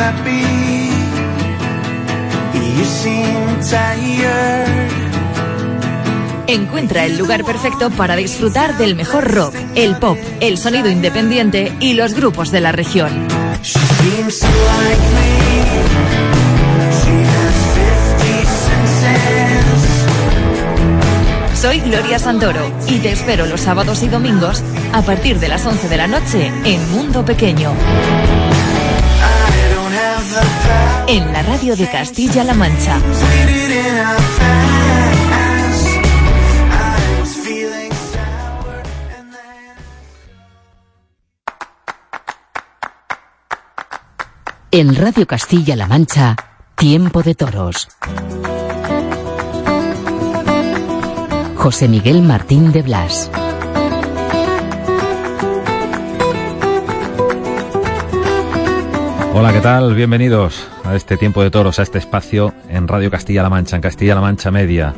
happy. You seem tired. Encuentra el lugar perfecto para disfrutar del mejor rock, el pop, el sonido independiente y los grupos de la región. She seems to like me. She has 50 senses. Soy Gloria Santoro y te espero los sábados y domingos a partir de las 11 de la noche en Mundo Pequeño, en la radio de Castilla-La Mancha. En Radio Castilla-La Mancha, Tiempo de Toros. José Miguel Martín de Blas. Hola, ¿qué tal? Bienvenidos a este tiempo de toros, a este espacio en Radio Castilla-La Mancha, en Castilla-La Mancha Media.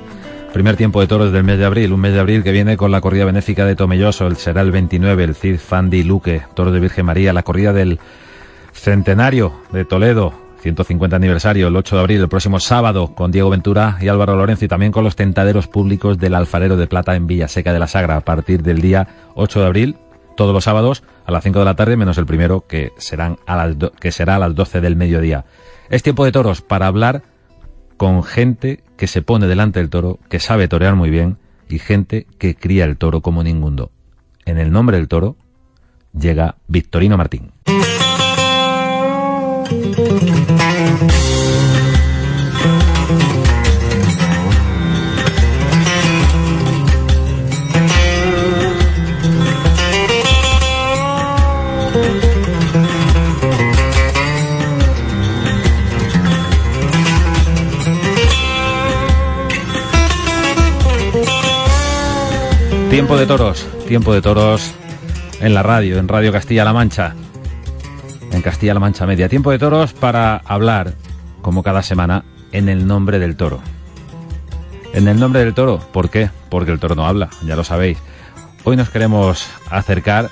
Primer tiempo de toros del mes de abril, un mes de abril que viene con la corrida benéfica de Tomelloso, el será el 29, el Cid Fandi Luque, toros de Virgen María, la corrida del centenario de Toledo, 150 aniversario, el 8 de abril, el próximo sábado, con Diego Ventura y Álvaro Lorenzo, y también con los tentaderos públicos del Alfarero de Plata en Villaseca de la Sagra, a partir del día 8 de abril, todos los sábados a las 5 de la tarde, menos el primero, que, serán a las que será a las 12 del mediodía. Es tiempo de toros para hablar con gente que se pone delante del toro, que sabe torear muy bien, y gente que cría el toro como ninguno. En el nombre del toro llega Victorino Martín. Tiempo de toros, tiempo de toros en la radio, en Radio Castilla-La Mancha, en Castilla-La Mancha Media. Tiempo de toros para hablar, como cada semana, en el nombre del toro. En el nombre del toro, ¿por qué? Porque el toro no habla, ya lo sabéis. Hoy nos queremos acercar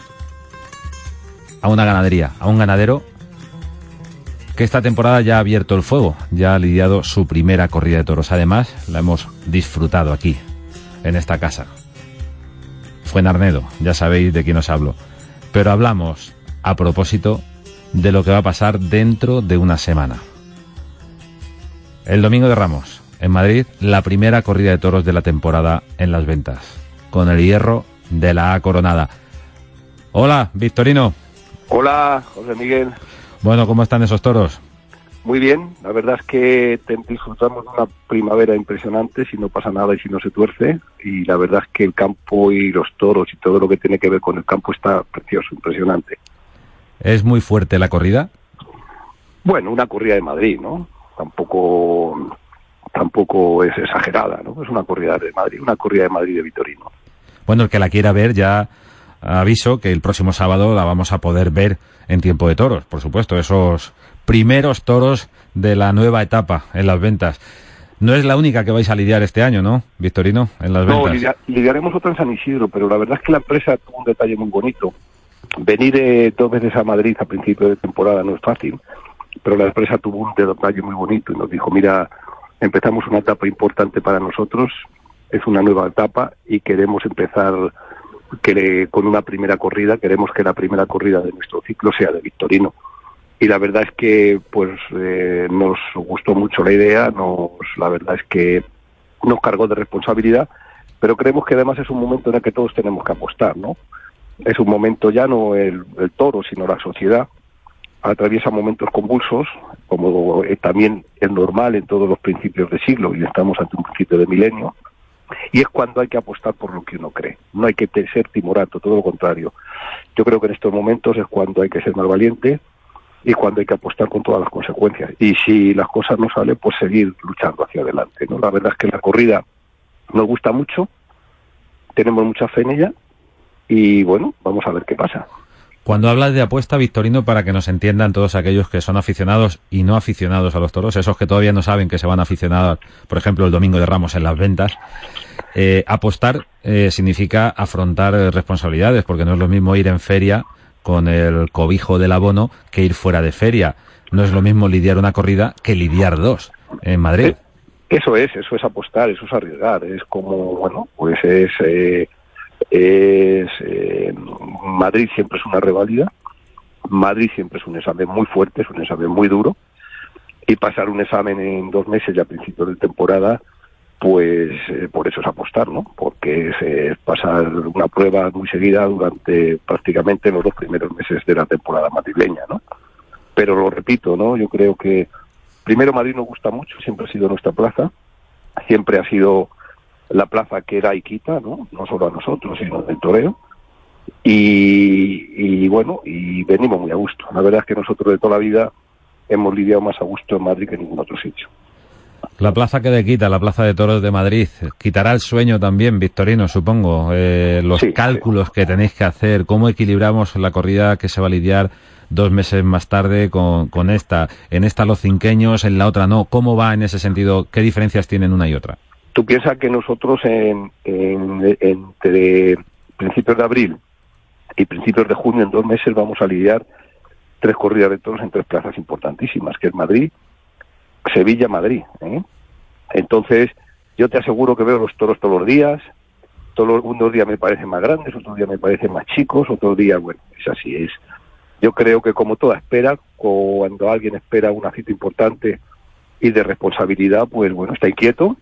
a una ganadería, a un ganadero que esta temporada ya ha abierto el fuego, ya ha lidiado su primera corrida de toros. Además, la hemos disfrutado aquí, en esta casa. Fue Narnedo, ya sabéis de quién os hablo. Pero hablamos a propósito de lo que va a pasar dentro de una semana. El domingo de Ramos, en Madrid, la primera corrida de toros de la temporada en las ventas, con el hierro de la A coronada. Hola, Victorino. Hola, José Miguel. Bueno, ¿cómo están esos toros? Muy bien, la verdad es que te- disfrutamos de una primavera impresionante, si no pasa nada y si no se tuerce, y la verdad es que el campo y los toros y todo lo que tiene que ver con el campo está precioso, impresionante. ¿Es muy fuerte la corrida? Bueno, una corrida de Madrid, ¿no? Tampoco tampoco es exagerada, ¿no? Es una corrida de Madrid, una corrida de Madrid de Vitorino. Bueno, el que la quiera ver ya aviso que el próximo sábado la vamos a poder ver en tiempo de toros, por supuesto, esos primeros toros de la nueva etapa en las ventas. No es la única que vais a lidiar este año, ¿no, Victorino? En las No, ventas. lidia- lidiaremos otra en San Isidro, pero la verdad es que la empresa tuvo un detalle muy bonito. Venir eh, dos veces a Madrid a principio de temporada no es fácil, pero la empresa tuvo un detalle muy bonito y nos dijo, mira, empezamos una etapa importante para nosotros, es una nueva etapa y queremos empezar que le- con una primera corrida, queremos que la primera corrida de nuestro ciclo sea de Victorino. Y la verdad es que pues eh, nos gustó mucho la idea, nos, la verdad es que nos cargó de responsabilidad, pero creemos que además es un momento en el que todos tenemos que apostar, ¿no? Es un momento ya no el, toro, sino la sociedad atraviesa momentos convulsos, como eh, también es normal en todos los principios de siglo, y estamos ante un principio de milenio, y es cuando hay que apostar por lo que uno cree. No hay que ser timorato, todo lo contrario. Yo creo que en estos momentos es cuando hay que ser más valiente y cuando hay que apostar con todas las consecuencias. Y si las cosas no salen, pues seguir luchando hacia adelante. ¿no? La verdad es que la corrida nos gusta mucho, tenemos mucha fe en ella y bueno, vamos a ver qué pasa. Cuando hablas de apuesta, Victorino, para que nos entiendan todos aquellos que son aficionados y no aficionados a los toros, esos que todavía no saben que se van a aficionar, por ejemplo, el domingo de Ramos en las ventas, eh, apostar eh, significa afrontar eh, responsabilidades, porque no es lo mismo ir en feria con el cobijo del abono que ir fuera de feria. no es lo mismo lidiar una corrida que lidiar dos en Madrid. Eso es, eso es apostar, eso es arriesgar, es como, bueno, pues es, eh, es eh, Madrid siempre es una rivalidad, Madrid siempre es un examen muy fuerte, es un examen muy duro, y pasar un examen en dos meses ya a principios de temporada, pues eh, por eso es apostar, ¿no? Porque es, es pasar una prueba muy seguida durante prácticamente los dos primeros meses de la temporada madrileña, ¿no? Pero lo repito, ¿no? Yo creo que primero Madrid nos gusta mucho, siempre ha sido nuestra plaza, siempre ha sido la plaza que era y quita, ¿no? No solo a nosotros, sino del toreo. Y, y bueno, y venimos muy a gusto. La verdad es que nosotros de toda la vida hemos lidiado más a gusto en Madrid que en ningún otro sitio. La plaza que le quita, la plaza de toros de Madrid, quitará el sueño también, Victorino, supongo. Eh, los Sí, cálculos que tenéis que hacer, cómo equilibramos la corrida que se va a lidiar dos meses más tarde con, con esta. En esta los cinqueños, en la otra no. ¿Cómo va en ese sentido? ¿Qué diferencias tienen una y otra? Tú piensas que nosotros en, en- entre principios de abril y principios de junio, en dos meses, vamos a lidiar tres corridas de toros en tres plazas importantísimas, que es Madrid, Sevilla, Madrid. ¿eh? Entonces, yo te aseguro que veo los toros todos los días, todos unos días me parecen más grandes, otros días me parecen más chicos, otros días, bueno, es así, es. Yo creo que como toda espera, cuando alguien espera una cita importante y de responsabilidad, pues bueno, está inquieto,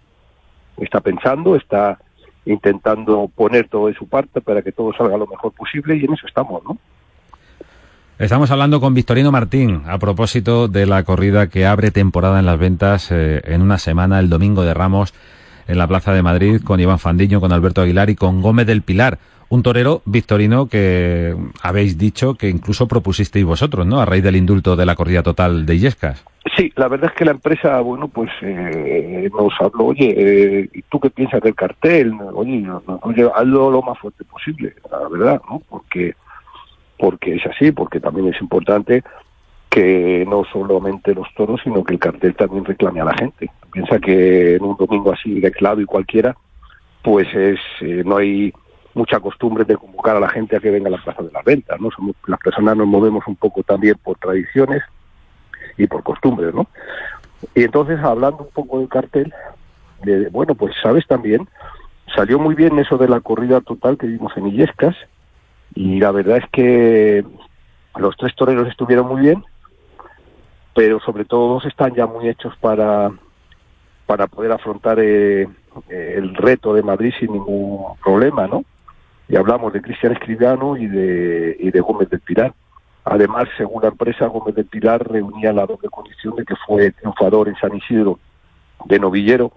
está pensando, está intentando poner todo de su parte para que todo salga lo mejor posible y en eso estamos, ¿no? Estamos hablando con Victorino Martín a propósito de la corrida que abre temporada en las ventas eh, en una semana, el domingo de Ramos, en la Plaza de Madrid, con Iván Fandiño, con Alberto Aguilar y con Gómez del Pilar. Un torero, Victorino, que habéis dicho que incluso propusisteis vosotros, ¿no? A raíz del indulto de la corrida total de Illescas. Sí, la verdad es que la empresa, bueno, pues eh, nos habló, oye, eh, ¿y tú qué piensas del cartel? Oye, oye, hazlo lo más fuerte posible, la verdad, ¿no? Porque, porque es así, porque también es importante que no solamente los toros, sino que el cartel también reclame a la gente. Piensa que en un domingo así de y cualquiera, pues es eh, no hay mucha costumbre de convocar a la gente a que venga a la plaza de las ventas, ¿no? Somos, las personas nos movemos un poco también por tradiciones y por costumbres, ¿no? Y entonces, hablando un poco del cartel, de, bueno, pues sabes también, salió muy bien eso de la corrida total que vimos en Illescas, y la verdad es que los tres toreros estuvieron muy bien, pero sobre todo dos están ya muy hechos para, para poder afrontar eh, el reto de Madrid sin ningún problema, ¿no? Y hablamos de Cristian Escribano y de, y de Gómez del Pilar. Además, según la empresa, Gómez del Pilar reunía la doble condición de que fue triunfador en San Isidro de novillero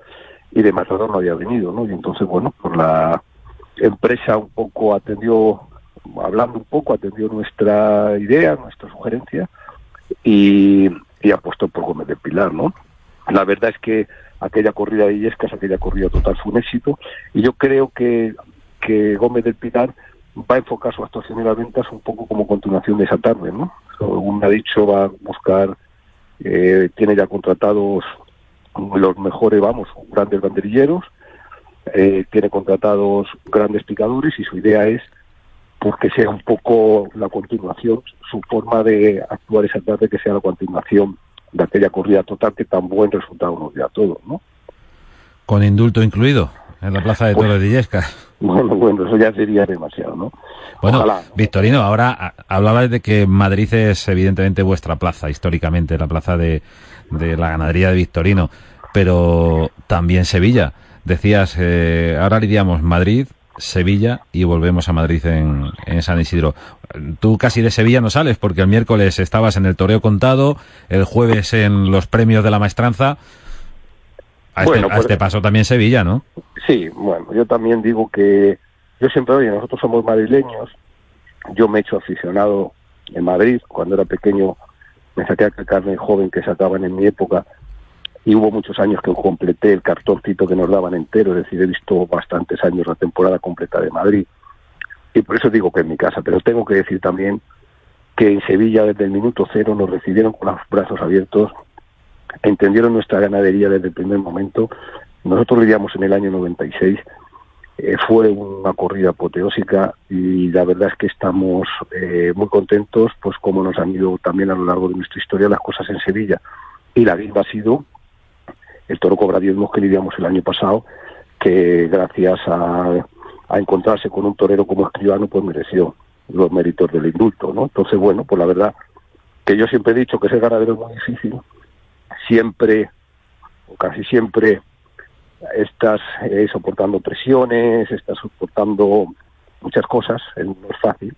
y de matador no había venido, ¿no? Y entonces, bueno, pues la empresa un poco atendió, hablando un poco, atendió nuestra idea, nuestra sugerencia y, y apostó por Gómez del Pilar, ¿no? La verdad es que aquella corrida de Illescas, aquella corrida total fue un éxito y yo creo que, que Gómez del Pilar va a enfocar su actuación en las ventas un poco como continuación de esa tarde, ¿no? Según ha dicho, va a buscar, eh, tiene ya contratados los mejores, vamos, grandes banderilleros, eh, tiene contratados grandes picadores y su idea es porque sea un poco la continuación, su forma de actuar esa tarde que sea la continuación de aquella corrida total que tan buen resultado nos dio a todos, ¿no? Con indulto incluido en la Plaza de Pues- Toros de Illescas. Bueno, bueno, eso ya sería demasiado, ¿no? Bueno, Ojalá. Victorino, ahora a- hablabas de que Madrid es evidentemente vuestra plaza, históricamente, la plaza de, de la ganadería de Victorino, pero también Sevilla. Decías, eh, ahora lidiamos Madrid, Sevilla y volvemos a Madrid en, en San Isidro. Tú casi de Sevilla no sales porque el miércoles estabas en el toreo contado, el jueves en los premios de la maestranza. A, Bueno, este, a pues- este paso también Sevilla, ¿no? Sí, bueno, yo también digo que yo siempre, oye, nosotros somos madrileños, yo me he hecho aficionado en Madrid, cuando era pequeño me saqué a carne joven que sacaban en mi época y hubo muchos años que completé el cartoncito que nos daban entero, es decir, he visto bastantes años la temporada completa de Madrid y por eso digo que en mi casa, pero tengo que decir también que en Sevilla desde el minuto cero nos recibieron con los brazos abiertos, entendieron nuestra ganadería desde el primer momento. Nosotros lidiamos en el año 96 Eh, fue una corrida apoteósica y la verdad es que estamos eh, muy contentos, pues como nos han ido también a lo largo de nuestra historia las cosas en Sevilla. Y la guinda ha sido el toro cobra diezmos que lidiamos el año pasado, que gracias a, encontrarse con un torero como escribano, pues mereció los méritos del indulto, ¿no? Entonces, bueno, pues la verdad que yo siempre he dicho que ser ganadero es muy difícil, siempre, o casi siempre, estás eh, soportando presiones, estás soportando muchas cosas, eh, no es fácil.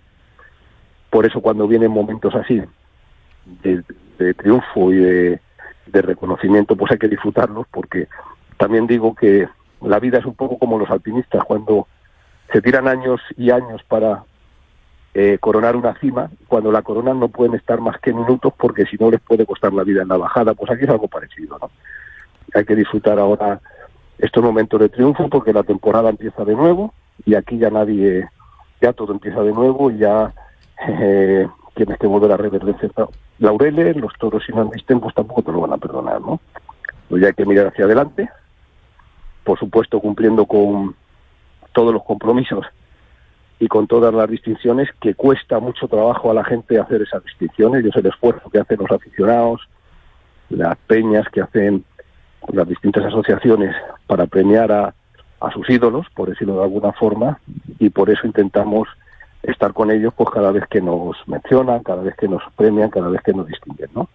Por eso cuando vienen momentos así, de triunfo y de, de reconocimiento, pues hay que disfrutarlos, porque también digo que la vida es un poco como los alpinistas, cuando se tiran años y años para eh, coronar una cima, cuando la coronan no pueden estar más que minutos porque si no les puede costar la vida en la bajada, pues aquí es algo parecido, ¿no? Hay que disfrutar ahora estos momentos de triunfo porque la temporada empieza de nuevo y aquí ya nadie, ya todo empieza de nuevo y ya eh, tienes que volver a reverdecer laureles, los toros si no han visto pues tampoco te lo van a perdonar, ¿no? Pues ya hay que mirar hacia adelante, por supuesto cumpliendo con todos los compromisos y con todas las distinciones que cuesta mucho trabajo a la gente hacer esas distinciones. Yo sé el esfuerzo que hacen los aficionados, las peñas que hacen las distintas asociaciones para premiar a, a sus ídolos, por decirlo de alguna forma, y por eso intentamos estar con ellos pues cada vez que nos mencionan, cada vez que nos premian, cada vez que nos distinguen, ¿no?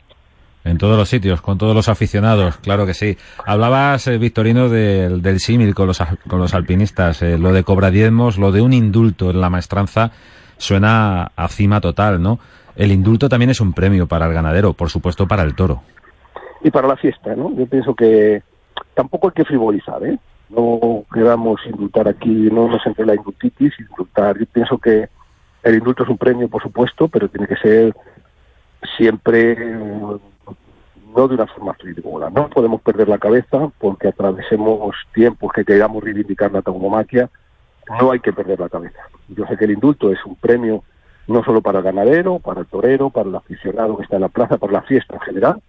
En todos los sitios, con todos los aficionados, claro que sí. Hablabas, eh, Victorino, del, del símil con los, con los alpinistas. Eh, lo de cobradiezmos, lo de un indulto en la maestranza, suena a cima total, ¿no? El indulto también es un premio para el ganadero, por supuesto para el toro. y para la fiesta, ¿no? Yo pienso que tampoco hay que frivolizar, ¿eh? No queramos indultar aquí, no nos entre la indultitis, indultar. Yo pienso que el indulto es un premio, por supuesto, pero tiene que ser siempre eh, no de una forma frívola. No podemos perder la cabeza porque atravesemos tiempos que queramos reivindicar la tauromaquia. No hay que perder la cabeza. Yo sé que el indulto es un premio no solo para el ganadero, para el torero, para el aficionado que está en la plaza, para la fiesta en general,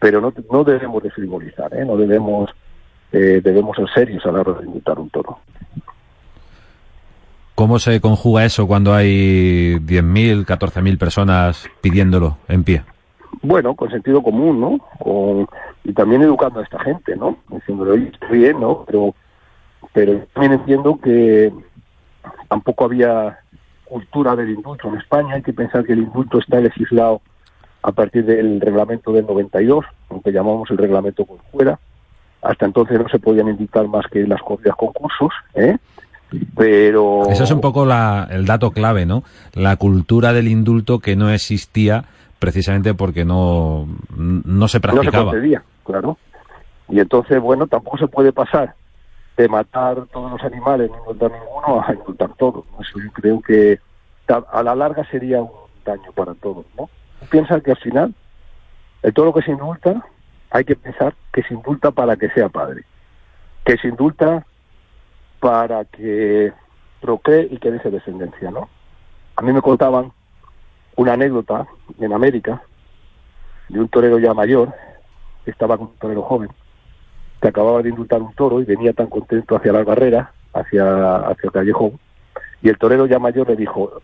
pero no, no debemos de frivolizar, ¿eh? no debemos, eh, debemos ser serios a la hora de indultar un toro. ¿Cómo se conjuga eso cuando hay 10.000, 14.000 personas pidiéndolo en pie? Bueno, con sentido común, ¿no? Con, y también educando a esta gente, ¿no? Diciéndole, oye, bien, ¿no? Pero, pero también entiendo que tampoco había cultura del indulto en España. Hay que pensar que el indulto está legislado a partir del reglamento del 92, lo que llamamos el reglamento con fuera. Hasta entonces no se podían indultar más que las corridas concursos, ¿eh? Pero... Eso es un poco la, el dato clave, ¿no? La cultura del indulto que no existía precisamente porque no, no se no se practicaba. concedía, claro. Y entonces, bueno, tampoco se puede pasar de matar todos los animales, no indultar ninguno, a indultar todos. ¿no? Eso yo creo que a la larga sería un daño para todos, ¿no? Piensa que al final, el todo lo que se indulta, hay que pensar que se indulta para que sea padre, que se indulta para que procree y que deje descendencia, ¿no? A mí me contaban una anécdota en América de un torero ya mayor, estaba con un torero joven, que acababa de indultar un toro y venía tan contento hacia la barrera, hacia, hacia el callejón, y el torero ya mayor le dijo,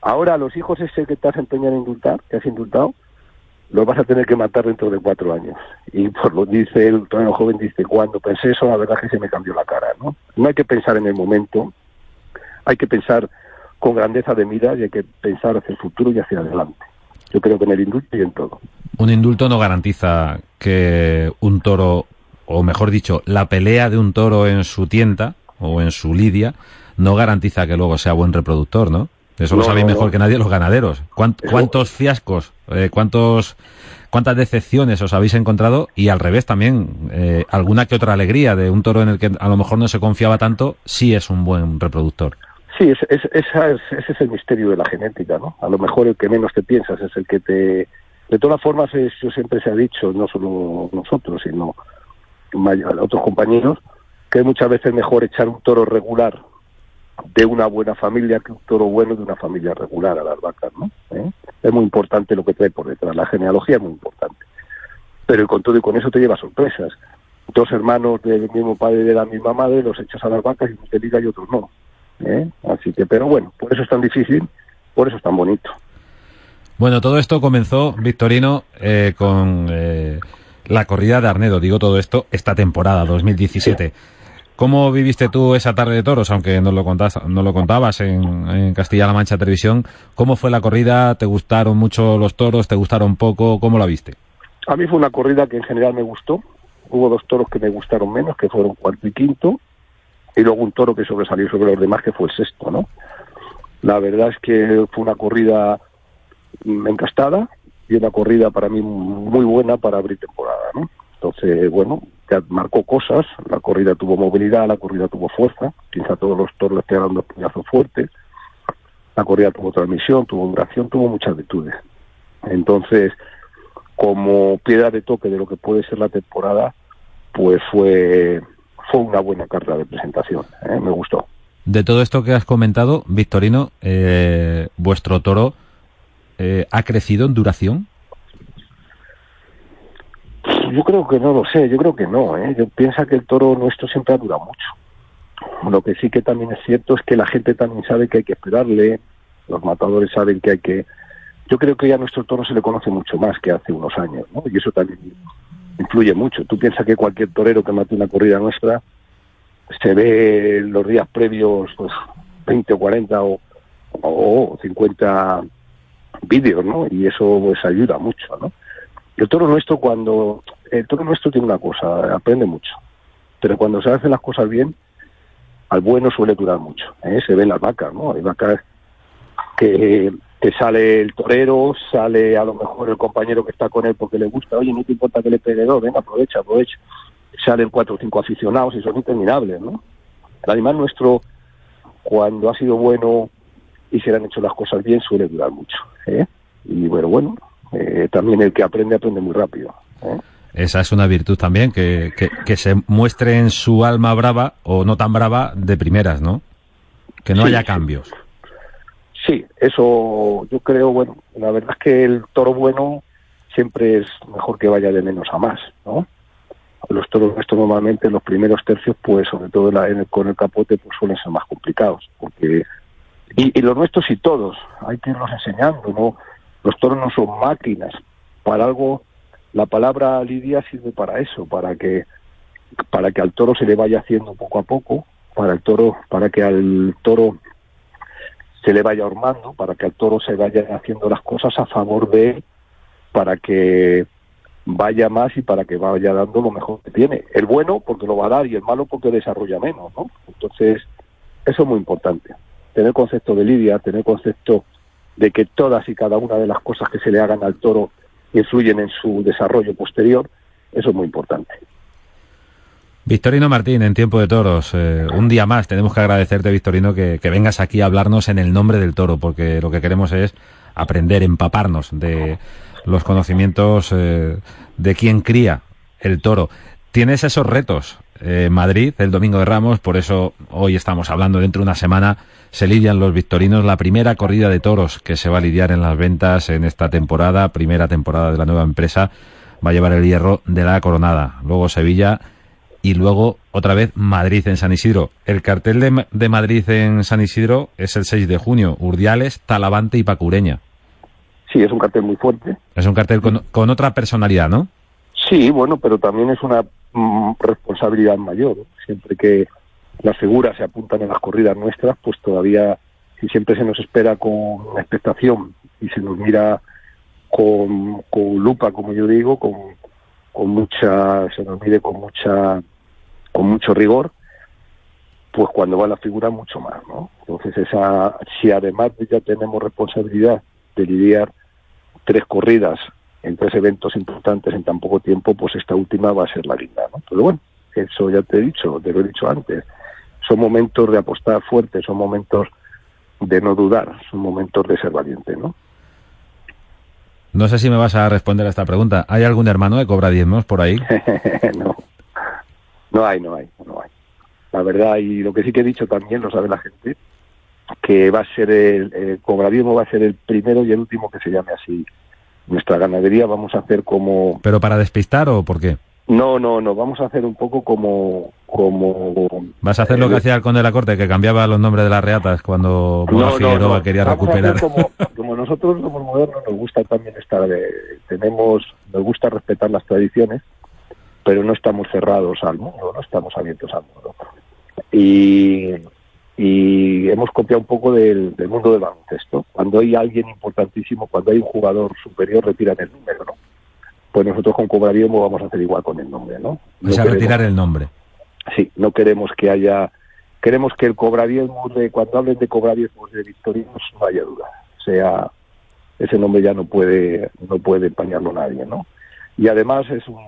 ahora los hijos ese que te has empeñado en indultar, que has indultado, los vas a tener que matar dentro de cuatro años. Y por lo dice el torero joven, dice, cuando pensé eso, la verdad es que se me cambió la cara, ¿no? No hay que pensar en el momento, hay que pensar con grandeza de miras y hay que pensar hacia el futuro y hacia adelante. Yo creo que en el indulto y en todo. Un indulto no garantiza que un toro, o mejor dicho, la pelea de un toro en su tienda o en su lidia, no garantiza que luego sea buen reproductor, ¿no? Eso lo No, sabéis no, mejor que nadie los ganaderos. ¿Cuán- Eso- ¿Cuántos fiascos, eh, cuántos, cuántas decepciones os habéis encontrado? Y al revés también, eh, alguna que otra alegría de un toro en el que a lo mejor no se confiaba tanto, sí es un buen reproductor. Sí, es, es- esa es- ese es el misterio de la genética, ¿no? A lo mejor el que menos te piensas es el que te... De todas formas, es- yo siempre se ha dicho, no solo nosotros, sino otros compañeros, que es muchas veces mejor echar un toro regular de una buena familia que un toro bueno de una familia regular a las vacas, ¿no? ¿Eh? Es muy importante lo que trae por detrás, la genealogía es muy importante. Pero con todo y con eso te lleva sorpresas. dos hermanos del mismo padre y de la misma madre, los echas a las vacas y unos te liga y otros no. ¿eh? Así que, pero bueno, por eso es tan difícil, por eso es tan bonito. Bueno, todo esto comenzó, Victorino, eh, con eh, la corrida de Arnedo. Digo todo esto esta temporada, 2017. ¿Cómo viviste tú esa tarde de toros? Aunque no lo, contas, no lo contabas en, en Castilla-La Mancha Televisión. ¿Cómo fue la corrida? ¿Te gustaron mucho los toros? ¿Te gustaron poco? ¿Cómo la viste? A mí fue una corrida que en general me gustó. Hubo dos toros que me gustaron menos, que fueron cuarto y quinto, y luego un toro que sobresalió sobre los demás, que fue el sexto, ¿no? La verdad es que fue una corrida mm, encastada y una corrida para mí muy buena para abrir temporada, ¿no? Entonces, bueno, marcó cosas, la corrida tuvo movilidad, la corrida tuvo fuerza, quizá todos los toros le pegaron dos puñazos fuertes, la corrida tuvo transmisión, tuvo duración, tuvo muchas virtudes. Entonces, como piedra de toque de lo que puede ser la temporada, pues fue, fue una buena carta de presentación, ¿eh? me gustó. De todo esto que has comentado, Victorino, eh, vuestro toro eh, ha crecido en duración. Yo creo que no lo sé, yo creo que no, ¿eh? Yo pienso que el toro nuestro siempre ha durado mucho. Lo que sí que también es cierto es que la gente también sabe que hay que esperarle, los matadores saben que hay que... Yo creo que ya a nuestro toro se le conoce mucho más que hace unos años, ¿no? Y eso también influye mucho. Tú piensas que cualquier torero que mate una corrida nuestra se ve los días previos, pues 20 o 40 o, o 50 vídeos, ¿no? Y eso pues ayuda mucho, ¿no? El toro nuestro cuando el toro nuestro tiene una cosa, aprende mucho, pero cuando se hacen las cosas bien, al bueno suele durar mucho. ¿eh? Se ven las vacas, ¿no? Hay vacas que, que sale el torero, sale a lo mejor el compañero que está con él porque le gusta, oye, no te importa que le pegue dos, venga, aprovecha, aprovecha. Salen cuatro o cinco aficionados y son interminables, ¿no? El animal nuestro, cuando ha sido bueno y se le han hecho las cosas bien, suele durar mucho. ¿eh? Y bueno, bueno, eh, también el que aprende, aprende muy rápido. ¿eh? Esa es una virtud también, que, que, que se muestre en su alma brava o no tan brava de primeras, ¿no? Que no Sí, haya cambios. Sí, eso yo creo, bueno, la verdad es que el toro bueno siempre es mejor que vaya de menos a más, ¿no? Los toros nuestros normalmente los primeros tercios, pues sobre todo en la- en el- con el capote, pues suelen ser más complicados, porque y, y los nuestros y todos, hay que irlos enseñando, ¿no? Los toros no son máquinas, para algo la palabra lidia sirve para eso, para que para que al toro se le vaya haciendo poco a poco, para el toro, para que al toro se le vaya armando, para que al toro se vaya haciendo las cosas a favor de él, para que vaya más y para que vaya dando lo mejor que tiene. El bueno porque lo va a dar y el malo porque desarrolla menos, ¿no? Entonces, eso es muy importante. Tener concepto de lidia, tener concepto de que todas y cada una de las cosas que se le hagan al toro influyen en su desarrollo posterior, eso es muy importante. Victorino Martín, en Tiempo de Toros, eh, un día más tenemos que agradecerte, Victorino, que, vengas aquí a hablarnos en el nombre del toro, porque lo que queremos es aprender, empaparnos de los conocimientos eh, de quien cría el toro. Tienes esos retos. Eh, Madrid, el domingo de Ramos, por eso hoy estamos hablando dentro de una semana, se lidian los victorinos, la primera corrida de toros que se va a lidiar en las ventas en esta temporada, primera temporada de la nueva empresa, va a llevar el hierro de la coronada. Luego Sevilla y luego otra vez Madrid en San Isidro. El cartel de, de Madrid en San Isidro es el 6 de junio, Urdiales, Talavante y Pacureña. Sí, es un cartel muy fuerte. Es un cartel con, con otra personalidad, ¿no? Sí, bueno, pero también es una mm, responsabilidad mayor. Siempre que las figuras se apuntan en las corridas nuestras, pues todavía, si siempre se nos espera con expectación y se nos mira con, con lupa, como yo digo, con, con mucha, se nos mide con mucha, con mucho rigor, pues cuando va la figura mucho más, ¿no? Entonces esa, si además ya tenemos responsabilidad de lidiar tres corridas en tres eventos importantes en tan poco tiempo, pues esta última va a ser la linda, ¿no? Pero bueno, eso ya te he dicho, te lo he dicho antes. Son momentos de apostar fuerte, son momentos de no dudar, son momentos de ser valiente, ¿no? No sé si me vas a responder a esta pregunta. ¿Hay algún hermano que cobra diezmos por ahí? no, no hay, no hay, no hay. La verdad, y lo que sí que he dicho también, lo sabe la gente, que va a ser el, el cobradismo va a ser el primero y el último que se llame así. Nuestra ganadería vamos a hacer como ¿Pero para despistar o por qué? No, no, no, vamos a hacer un poco como... como Vas a hacer lo que eh, hacía el conde de la corte, que cambiaba los nombres de las reatas cuando No, Figueroa no. quería Vamos recuperar. Como, como nosotros somos modernos, nos gusta también estar, tenemos, nos gusta respetar las tradiciones, pero no estamos cerrados al mundo, no estamos abiertos al mundo. Y, y hemos copiado un poco del, del mundo del baloncesto. Cuando hay alguien importantísimo, cuando hay un jugador superior, retiran el número, ¿no? Pues nosotros con Cobraviemo vamos a hacer igual con el nombre, ¿no? No a queremos- retirar el nombre. Sí, no queremos que haya, queremos que el cobradiezmos de, cuando hablen de cobradiezmos de Victorinos, no haya duda. O sea, ese nombre ya no puede, no puede empañarlo nadie, ¿no? Y además es un-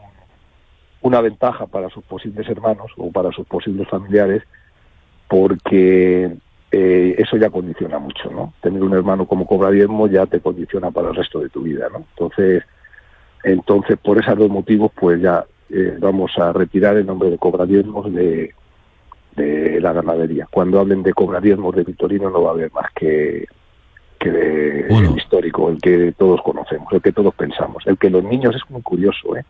una ventaja para sus posibles hermanos o para sus posibles familiares, porque eh, eso ya condiciona mucho, ¿no? Tener un hermano como cobradiezmo ya te condiciona para el resto de tu vida, ¿no? Entonces, entonces por esos dos motivos, pues ya eh, vamos a retirar el nombre de cobradiezmos de, de la ganadería. Cuando hablen de cobradiezmos de Victorino no va a haber más que, que de- el histórico, el que todos conocemos, el que todos pensamos. El que los niños es muy curioso, ¿eh?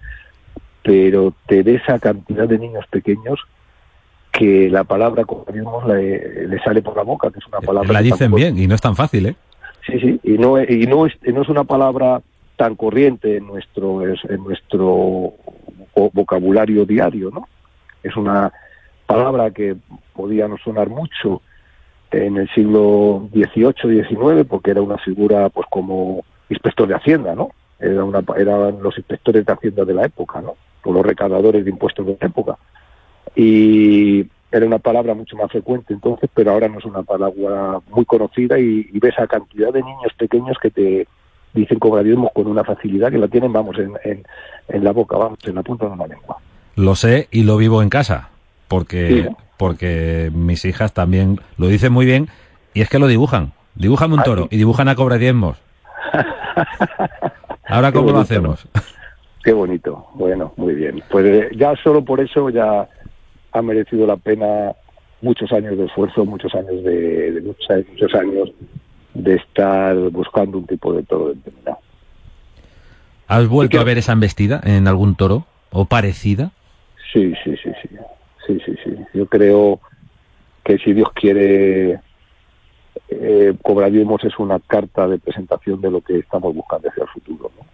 pero te de esa cantidad de niños pequeños que la palabra cobradiezmos le, le sale por la boca, que es una palabra... La dicen bien y no es tan fácil, ¿eh? Sí, sí, y no, y no, es, y no es una palabra tan corriente en nuestro, es- en nuestro vo- vocabulario diario, ¿no? Es una palabra que podía no sonar mucho en el siglo XVIII, XIX, porque era una figura, pues, como inspector de Hacienda, ¿no? Era una, eran los inspectores de Hacienda de la época, ¿no? O los recaudadores de impuestos de la época. Y era una palabra mucho más frecuente entonces, pero ahora no es una palabra muy conocida y, y ves a cantidad de niños pequeños que te dicen cobradiezmos con una facilidad que la tienen, vamos, en, en, en la boca, vamos, en la punta de la lengua. Lo sé y lo vivo en casa, porque, Sí. porque mis hijas también lo dicen muy bien y es que lo dibujan. Dibujan un Ah, toro sí. y dibujan a cobradiezmos. Ahora, ¿cómo lo hacemos? Qué bonito, bueno, muy bien. Pues eh, ya solo por eso ya ha merecido la pena muchos años de esfuerzo, muchos años de, de lucha y muchos años de estar buscando un tipo de toro determinado. ¿Has vuelto a ver esa embestida en algún toro o parecida? Sí, sí, sí, sí. Sí, sí, sí. Yo creo que si Dios quiere, eh, cobraremos es una carta de presentación de lo que estamos buscando hacia el futuro. ¿no?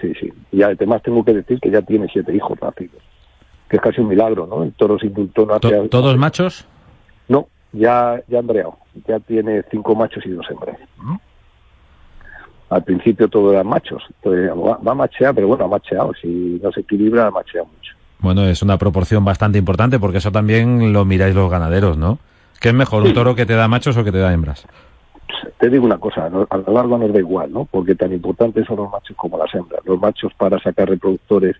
Sí, sí. Y además tengo que decir que ya tiene siete hijos nacidos, que es casi un milagro, ¿no? El toro se indultó no ¿Todos machos? No, ya, ya ha embreado. Ya tiene cinco machos y dos hembras. Al principio todo eran machos. Entonces, va, va a machear, pero bueno, ha macheado. Si no se equilibra, ha macheado mucho. Bueno, es una proporción bastante importante porque eso también lo miráis los ganaderos, ¿no? ¿Qué es mejor, un toro que te da machos o que te da hembras? te digo una cosa, a lo largo nos da igual, ¿no? Porque tan importantes son los machos como las hembras. Los machos para sacar reproductores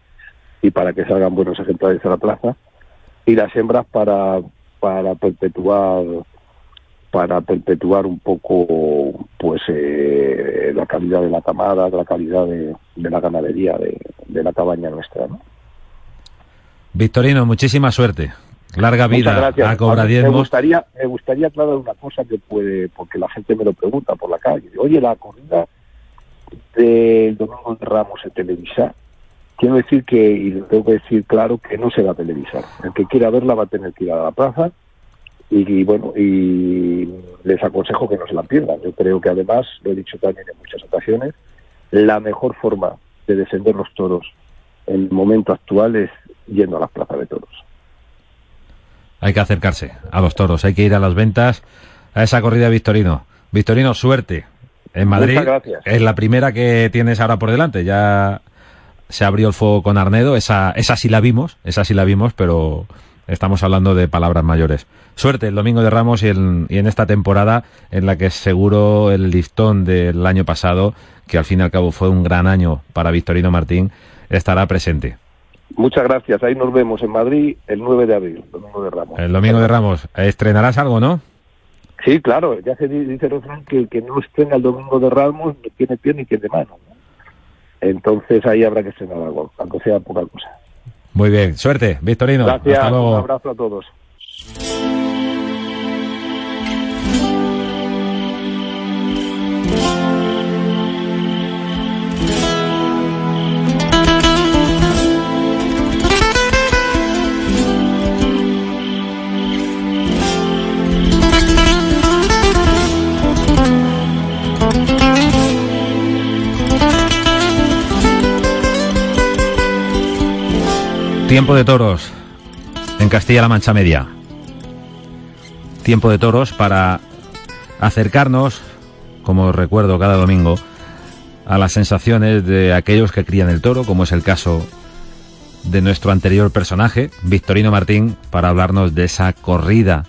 y para que salgan buenos ejemplares a la plaza, y las hembras para, para perpetuar para perpetuar un poco pues eh, la calidad de la camada, la calidad de, de la ganadería, de, de la cabaña nuestra, ¿no? Victorino, muchísima suerte. Larga vida me gustaría, me gustaría aclarar una cosa que puede, porque la gente me lo pregunta por la calle. Oye, la corrida del Domingo de Ramos se televisa. Quiero decir que, y lo tengo que decir claro, que no se va a televisar. El que quiera verla va a tener que ir a la plaza. Y, y bueno, y les aconsejo que no se la pierdan. Yo creo que además, lo he dicho también en muchas ocasiones, la mejor forma de defender los toros en el momento actual es yendo a las plazas de toros. Hay que acercarse a los toros, hay que ir a las ventas, a esa corrida de Victorino. Victorino, suerte. En Madrid es la primera que tienes ahora por delante. Ya se abrió el fuego con Arnedo, esa, esa sí la vimos, esa sí la vimos, pero estamos hablando de palabras mayores. Suerte el domingo de Ramos y en, y en esta temporada en la que seguro el listón del año pasado, que al fin y al cabo fue un gran año para Victorino Martín, estará presente. Muchas gracias. Ahí nos vemos en Madrid el 9 de abril, domingo de Ramos. El domingo de Ramos, estrenarás algo, ¿no? Sí, claro. Ya se di- dice el refrán que el que no estrena el domingo de Ramos no tiene pie ni tiene mano. ¿no? Entonces ahí habrá que estrenar algo, aunque sea poca cosa. Muy bien, suerte, Victorino. Gracias. Hasta luego. Un abrazo a todos. Tiempo de toros en Castilla-La Mancha Media. Tiempo de toros para acercarnos, como recuerdo cada domingo, a las sensaciones de aquellos que crían el toro, como es el caso de nuestro anterior personaje, Victorino Martín, para hablarnos de esa corrida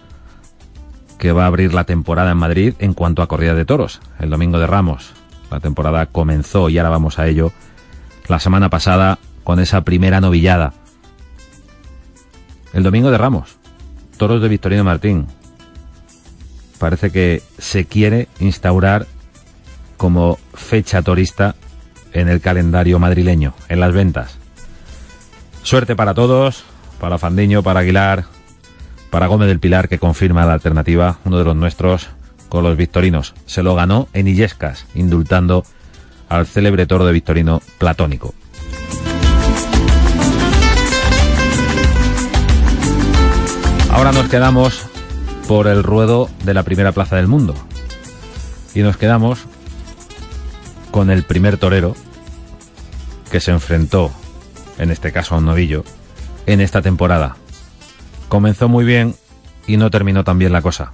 que va a abrir la temporada en Madrid en cuanto a corrida de toros, el domingo de Ramos. La temporada comenzó y ahora vamos a ello la semana pasada con esa primera novillada. El domingo de Ramos, toros de Victorino Martín. Parece que se quiere instaurar como fecha torista en el calendario madrileño, en las ventas. Suerte para todos, para Fandiño, para Aguilar, para Gómez del Pilar, que confirma la alternativa, uno de los nuestros, con los victorinos. Se lo ganó en Illescas, indultando al célebre toro de Victorino platónico. Ahora nos quedamos por el ruedo de la primera plaza del mundo. Y nos quedamos con el primer torero que se enfrentó, en este caso a un novillo, en esta temporada. Comenzó muy bien y no terminó tan bien la cosa.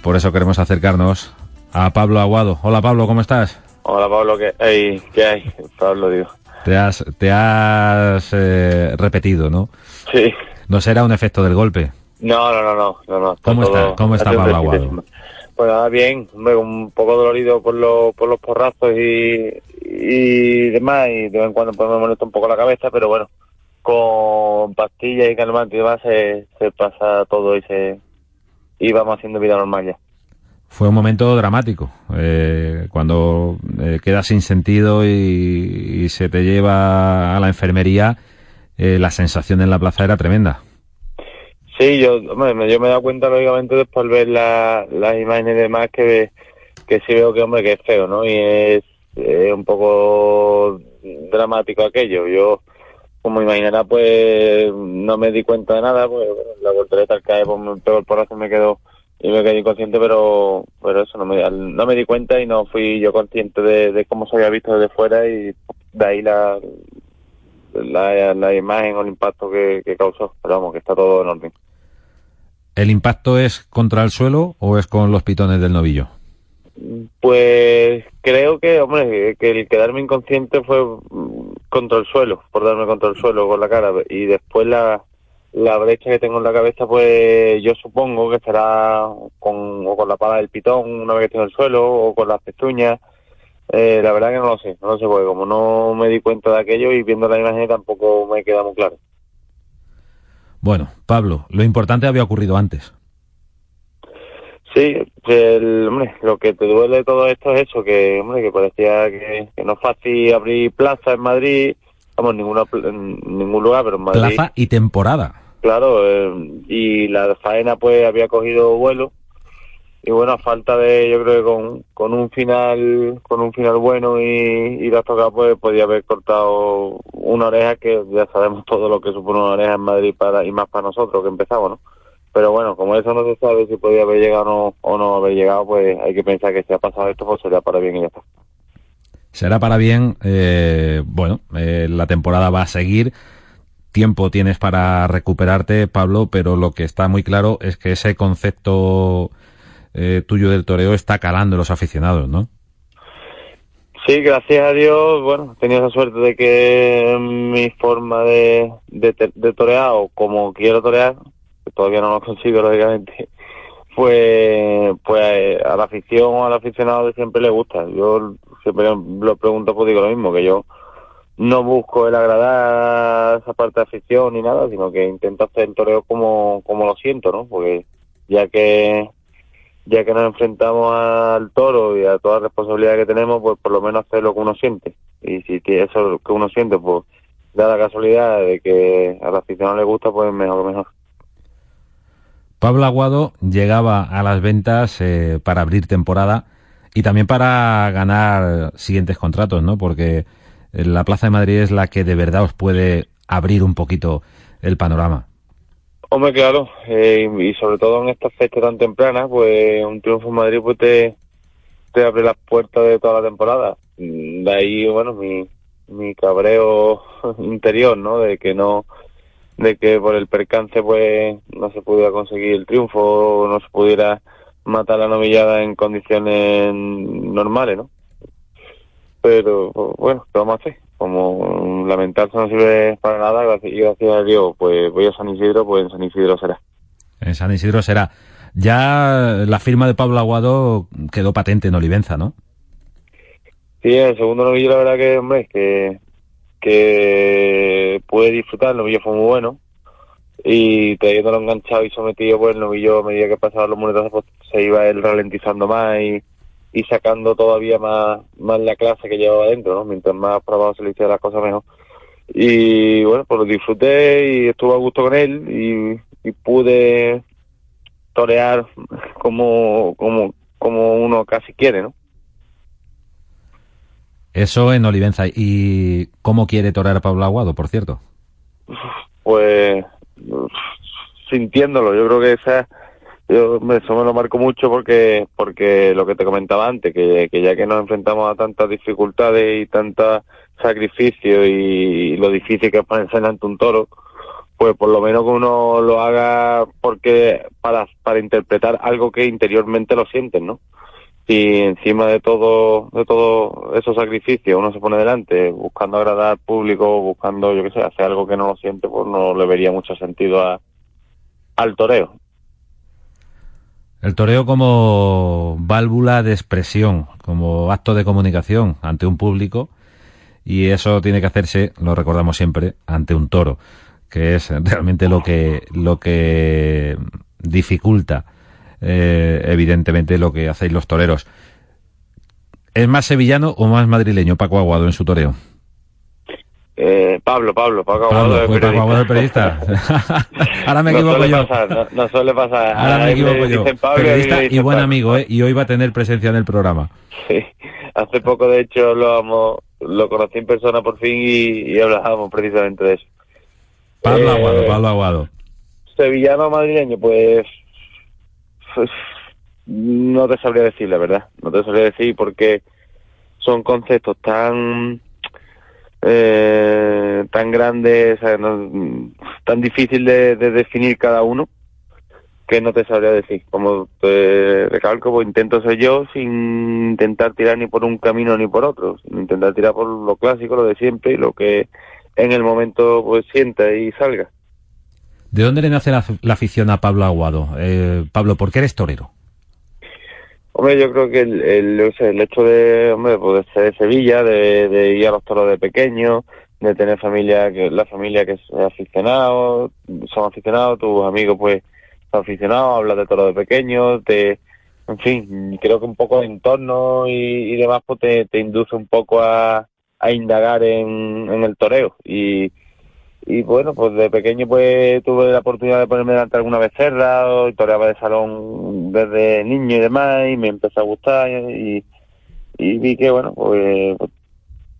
Por eso queremos acercarnos a Pablo Aguado. Hola Pablo, ¿cómo estás? Hola Pablo, ¿qué hay? ¿Qué hay? Pablo, digo. Te has, te has eh, repetido, ¿no? Sí. No será un efecto del golpe. No, no, no, no. no, no ¿Cómo está? ¿Cómo está Pablo Aguado? Pues nada, bien, un poco dolorido por, los por los porrazos y, y demás, y de vez en cuando pues, me molesta un poco la cabeza, pero bueno, con pastillas y calmantes y demás se, se pasa todo y se y vamos haciendo vida normal ya. Fue un momento dramático, eh, cuando eh, quedas sin sentido y, y se te lleva a la enfermería, eh, la sensación en la plaza era tremenda. Sí, yo, hombre, yo me he dado cuenta, lógicamente, después al ver la- las imágenes y demás, que, que sí veo que, hombre, que es feo, ¿no? Y es, un poco dramático aquello. Yo, como imaginará, pues no me di cuenta de nada, pues bueno, la voltereta al caer, pues me pegó el porrazo y me quedó, y me quedé inconsciente, pero, pero eso, no me, no me di cuenta y no fui yo consciente de cómo se había visto desde fuera y de ahí la, la, la imagen o el impacto que, que causó. Pero vamos, que está todo en orden. ¿El impacto es contra el suelo o es con los pitones del novillo? Pues creo que, hombre, que el quedarme inconsciente fue mm, contra el suelo, por darme contra el suelo con la cara. Y después la, la brecha que tengo en la cabeza, pues yo supongo que será con, o con la pala del pitón una vez que estoy en el suelo, o con las pezuñas. Eh, la verdad que no lo sé, no lo sé, porque como no me di cuenta de aquello y viendo la imagen tampoco me queda muy claro. Bueno, Pablo, lo importante había ocurrido antes. Sí, el, hombre, lo que te duele de todo esto es eso, que hombre, que parecía que, que no es fácil abrir plaza en Madrid, vamos, ninguna, en ningún lugar, pero en Madrid, Plaza y temporada. claro, eh, y la faena pues había cogido vuelo, y bueno, a falta de, yo creo que con, con un final, con un final bueno y, y la toca pues podía haber cortado una oreja que ya sabemos todo lo que supone una oreja en Madrid para, y más para nosotros que empezamos, ¿no? Pero bueno, como eso no se sabe si podía haber llegado o no, o no haber llegado, pues hay que pensar que si ha pasado esto, pues sería para bien y ya está. Será para bien. eh, bueno, eh, la temporada va a seguir. Tiempo tienes para recuperarte, Pablo, pero lo que está muy claro es que ese concepto eh, tuyo del toreo está calando los aficionados, ¿no? Sí, gracias a Dios, bueno, he tenido esa suerte de que mi forma de, de, de torear, o como quiero torear, que todavía no lo consigo, lógicamente, pues, pues a la afición o al aficionado siempre le gusta. Yo siempre lo pregunto, pues digo lo mismo, que yo no busco el agradar a esa parte de afición ni nada, sino que intento hacer el toreo como, como lo siento, ¿no? Porque ya que ya que nos enfrentamos al toro y a toda la responsabilidad que tenemos, pues por lo menos hacer lo que uno siente. Y si eso que uno siente, pues da la casualidad de que a la afición le gusta, pues mejor mejor. Pablo Aguado llegaba a las ventas eh, para abrir temporada y también para ganar siguientes contratos, ¿no? Porque eh, la Plaza de Madrid es la que de verdad os puede abrir un poquito el panorama. Hombre, claro, eh, y sobre todo en estas fechas tan tempranas, pues un triunfo en Madrid pues te, te abre las puertas de toda la temporada. Mm, De ahí, bueno, mi, mi cabreo interior, ¿no? De que no de que por el percance pues no se pudiera conseguir el triunfo no se pudiera matar la novillada en condiciones normales, ¿no? Pero bueno, ¿qué vamos a hacer? Como lamentarse no sirve para nada, y gracias a Dios, pues voy a San Isidro, pues en San Isidro será. En San Isidro será. Ya la firma de Pablo Aguado quedó patente en Olivenza, ¿no? Sí, el segundo novillo, la verdad que, hombre, que, que pude disfrutar, el novillo fue muy bueno. Y teniéndolo enganchado y sometido, pues el novillo, a medida que pasaban los monetazos, pues se iba él ralentizando más y, y sacando todavía más, más la clase que llevaba adentro, ¿no? Mientras más probado se le hiciera las cosas mejor. Y bueno, pues lo disfruté y estuve a gusto con él y, y pude torear como, como, como uno casi quiere, ¿no? Eso en Olivenza. ¿Y cómo quiere torear Pablo Aguado, por cierto? Pues sintiéndolo, yo creo que esa yo eso me lo marco mucho porque porque lo que te comentaba antes, que, que ya que nos enfrentamos a tantas dificultades y tantos sacrificios y, lo difícil que es ponerse delante un toro, pues por lo menos que uno lo haga porque para, para interpretar algo que interiormente lo sienten, ¿no? Si encima de todo, de todo esos sacrificios uno se pone delante buscando agradar al público, buscando, yo qué sé, hacer algo que no lo siente, pues no le vería mucho sentido a, al toreo. El toreo como válvula de expresión, como acto de comunicación ante un público y eso tiene que hacerse, lo recordamos siempre, ante un toro, que es realmente lo que lo que dificulta eh, evidentemente lo que hacéis los toreros. ¿Es más sevillano o más madrileño Paco Aguado en su toreo? Eh, Pablo, Pablo, Pablo, es fue Paco Aguado el periodista. Ahora me No equivoco suele yo. pasar, no, no suele pasar. Ahora me equivoco yo. Pablo y Periodista y dicen buen Pablo. amigo, ¿eh? Y hoy va a tener presencia en el programa. Sí, hace poco de hecho lo, amo- lo conocí en persona por fin y, y hablábamos precisamente de eso. Pablo Eh, Aguado, Pablo Aguado. Sevillano madrileño, pues, pues, no te sabría decir, la verdad. No te sabría decir porque son conceptos tan eh, tan no- tan difícil de, de definir cada uno que no te sabría decir. Como te recalco, pues intento ser yo sin intentar tirar ni por un camino ni por otro, intentar tirar por lo clásico, lo de siempre y lo que en el momento pues sienta y salga. ¿De dónde le nace la, la afición a Pablo Aguado? Eh, Pablo, ¿por qué eres torero? Hombre, yo creo que el, el, el hecho de, hombre, pues de ser de Sevilla, de, de ir a los toros de pequeño, de tener familia, que la familia que es aficionado, son aficionados, tus amigos pues son aficionados, hablas de toros de pequeño, te, en fin, creo que un poco el entorno y, y demás pues te, te induce un poco a, a indagar en, en el toreo. Y, y bueno, pues de pequeño pues tuve la oportunidad de ponerme delante de alguna becerra, o toreaba de salón desde niño y demás, y me empezó a gustar y, y vi que bueno, pues, pues,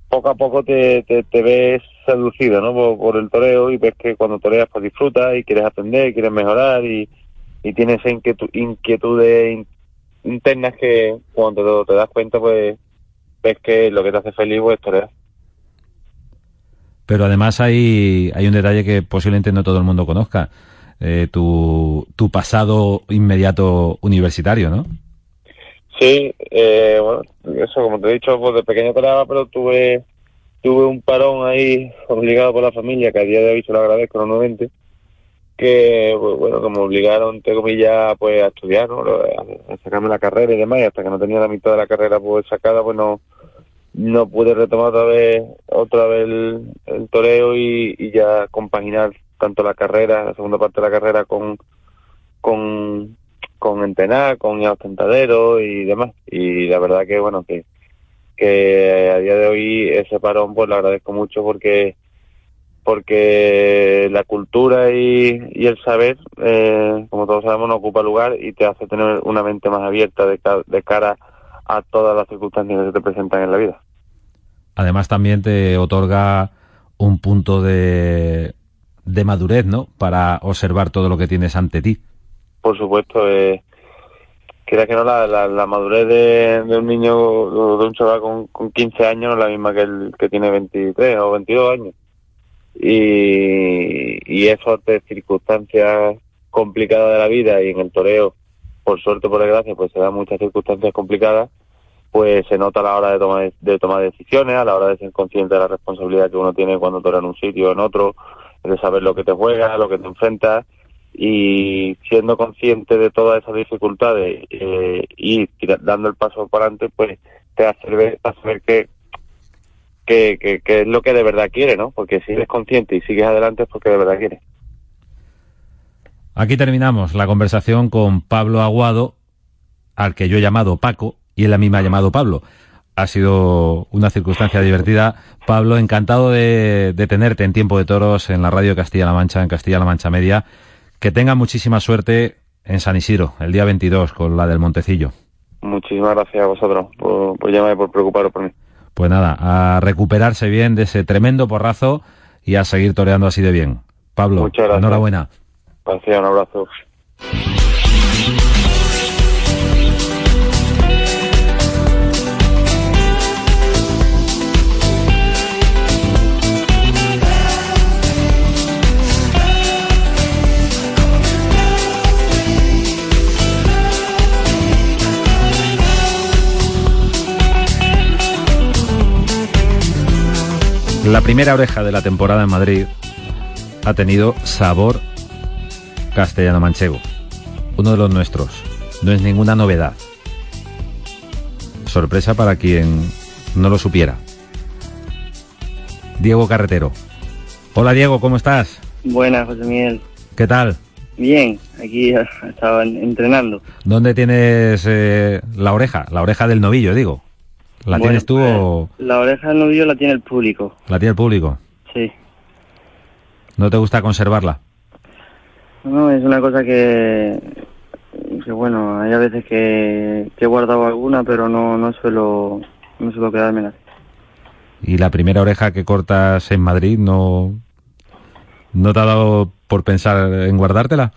poco a poco te, te, te ves seducido, ¿no? Por, el toreo y ves que cuando toreas pues disfrutas y quieres aprender, quieres mejorar y, y tienes inquietud, inquietudes in- internas que cuando te, te das cuenta pues ves que lo que te hace feliz pues, es torear. Pero además hay, hay un detalle que posiblemente no todo el mundo conozca. Eh, tu, tu pasado inmediato universitario, ¿no? Sí, eh, bueno, eso como te he dicho, pues de pequeño toreaba, pero tuve tuve un parón ahí obligado por la familia, que a día de hoy se lo agradezco enormemente, que, pues, bueno, me obligaron, entre comillas, pues a estudiar, ¿no? A, a sacarme la carrera y demás, y hasta que no tenía la mitad de la carrera pues sacada, pues no, no pude retomar otra vez, otra vez el, el toreo y, ya compaginar tanto la carrera, la segunda parte de la carrera con, con, con entrenar, con ir y demás. Y la verdad que, bueno, que, que a día de hoy ese parón pues lo agradezco mucho porque porque la cultura y, y el saber, eh, como todos sabemos, no ocupa lugar y te hace tener una mente más abierta de, ca- de cara a todas las circunstancias que se te presentan en la vida. Además también te otorga un punto de, de madurez, ¿no? Para observar todo lo que tienes ante ti. Por supuesto, eh, que no, la, la, la madurez de, un niño de un chaval con, con 15 años no es la misma que el que tiene 23 o 22 años. Y, y eso de circunstancias complicadas de la vida y en el toreo, por suerte o por desgracia, pues se dan muchas circunstancias complicadas, pues se nota a la hora de tomar, de tomar decisiones, a la hora de ser consciente de la responsabilidad que uno tiene cuando torea en un sitio o en otro, de saber lo que te juega, lo que te enfrentas y siendo consciente de todas esas dificultades eh, y dando el paso para adelante, pues te hace ver, hace ver que, que, que, es lo que de verdad quiere, ¿no? Porque si eres consciente y sigues adelante es porque de verdad quieres. Aquí terminamos la conversación con Pablo Aguado, al que yo he llamado Paco, y él a mí me ha llamado Pablo. Ha sido una circunstancia divertida. Pablo, encantado de, de tenerte en Tiempo de Toros en la radio Castilla-La Mancha, en Castilla-La Mancha Media. Que tenga muchísima suerte en San Isidro, el día 22, con la del Montecillo. Muchísimas gracias a vosotros por, por llamarme por preocuparos por mí. Pues nada, a recuperarse bien de ese tremendo porrazo y a seguir toreando así de bien. Pablo, enhorabuena. Gracias, un abrazo. La primera oreja de la temporada en Madrid ha tenido sabor castellano-manchego. Uno de los nuestros. No es ninguna novedad. Sorpresa para quien no lo supiera. Diego Carretero. Hola Diego, ¿cómo estás? Buenas, José Miguel. ¿Qué tal? Bien, aquí estaba entrenando. ¿Dónde tienes eh, la oreja? La oreja del novillo, digo. ¿La Bueno, tienes tú pues, o La oreja del novillo la tiene el público, la tiene el público? sí. ¿No te gusta conservarla? No, es una cosa que, que bueno, hay a veces que, que he guardado alguna, pero no, no suelo, no suelo quedármela. ¿Y la primera oreja que cortas en Madrid no, no te ha dado por pensar en guardártela?